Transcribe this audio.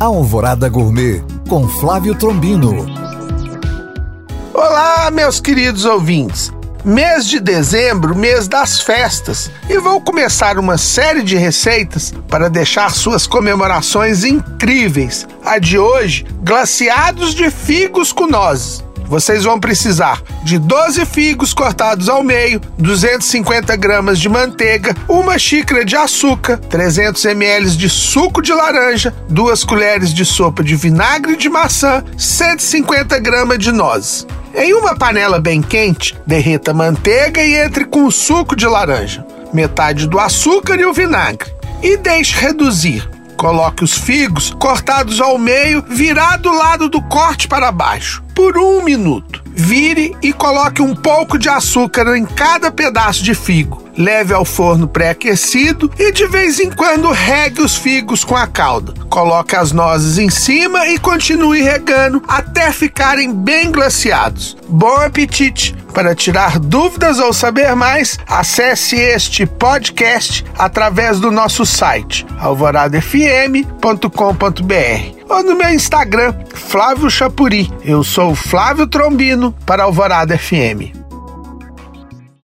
Alvorada Gourmet com Flávio Trombino. Olá, meus queridos ouvintes. Mês de dezembro, mês das festas, e vou começar uma série de receitas para deixar suas comemorações incríveis. A de hoje, glaciados de figos com nozes. Vocês vão precisar de 12 figos cortados ao meio, 250 gramas de manteiga, uma xícara de açúcar, 300 ml de suco de laranja, duas colheres de sopa de vinagre de maçã, 150 gramas de nozes. Em uma panela bem quente, derreta a manteiga e entre com o suco de laranja, metade do açúcar e o vinagre. E deixe reduzir. Coloque os figos cortados ao meio, virado do lado do corte para baixo por um minuto. Vire e coloque um pouco de açúcar em cada pedaço de figo. Leve ao forno pré-aquecido e de vez em quando regue os figos com a calda. Coloque as nozes em cima e continue regando até ficarem bem glaciados. Bom apetite! Para tirar dúvidas ou saber mais, acesse este podcast através do nosso site alvoradafm.com.br ou no meu Instagram, Flávio Chapuri. Eu sou Flávio Trombino para Alvorada FM.